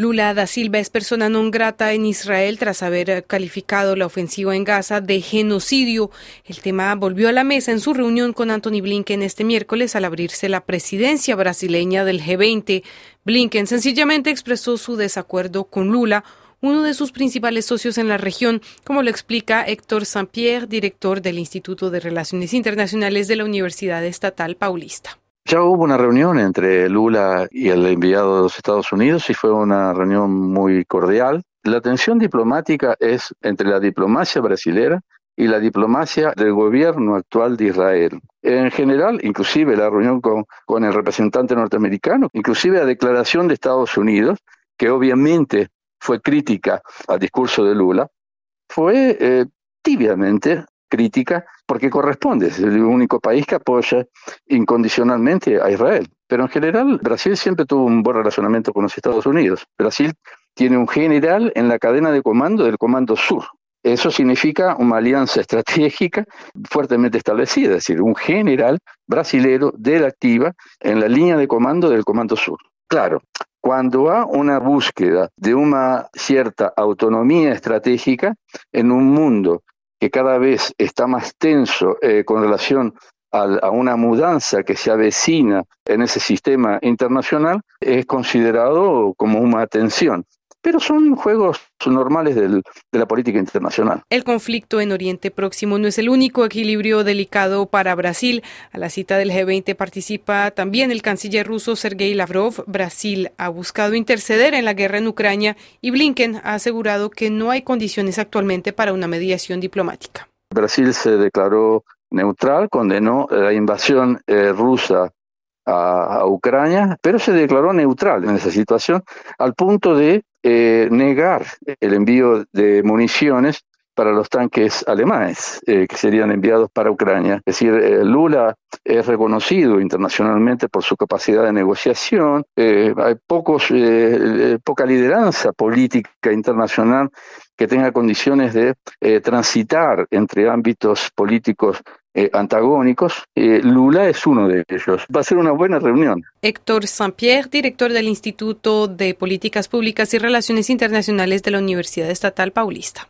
Lula da Silva es persona non grata en Israel tras haber calificado la ofensiva en Gaza de genocidio. El tema volvió a la mesa en su reunión con Anthony Blinken este miércoles al abrirse la presidencia brasileña del G20. Blinken sencillamente expresó su desacuerdo con Lula, uno de sus principales socios en la región, como lo explica Héctor Saint-Pierre, director del Instituto de Relaciones Internacionales de la Universidad Estatal Paulista. Ya hubo una reunión entre Lula y el enviado de los Estados Unidos y fue una reunión muy cordial. La tensión diplomática es entre la diplomacia brasilera y la diplomacia del gobierno actual de Israel. En general, inclusive la reunión con, el representante norteamericano, inclusive la declaración de Estados Unidos, que obviamente fue crítica al discurso de Lula, fue eh, tibiamente crítica porque corresponde, es el único país que apoya incondicionalmente a Israel. Pero en general, Brasil siempre tuvo un buen relacionamiento con los Estados Unidos. Brasil tiene un general en la cadena de comando del Comando Sur. Eso significa una alianza estratégica fuertemente establecida, es decir, un general brasilero de la activa en la línea de comando del Comando Sur. Claro, cuando hay una búsqueda de una cierta autonomía estratégica en un mundo que cada vez está más tenso eh, con relación a, una mudanza que se avecina en ese sistema internacional, es considerado como una tensión pero son juegos normales de la política internacional. El conflicto en Oriente Próximo no es el único equilibrio delicado para Brasil. A la cita del G20 participa también el canciller ruso Sergei Lavrov. Brasil ha buscado interceder en la guerra en Ucrania y Blinken ha asegurado que no hay condiciones actualmente para una mediación diplomática. Brasil se declaró neutral, condenó la invasión eh, rusa a, Ucrania, pero se declaró neutral en esa situación al punto de eh, negar el envío de municiones para los tanques alemanes eh, que serían enviados para Ucrania. Es decir, eh, Lula es reconocido internacionalmente por su capacidad de negociación. hay pocos, poca lideranza política internacional que tenga condiciones de transitar entre ámbitos políticos eh, antagónicos. Eh, Lula es uno de ellos. Va a ser una buena reunión. Héctor Saint-Pierre, director del Instituto de Políticas Públicas y Relaciones Internacionales de la Universidad Estatal Paulista.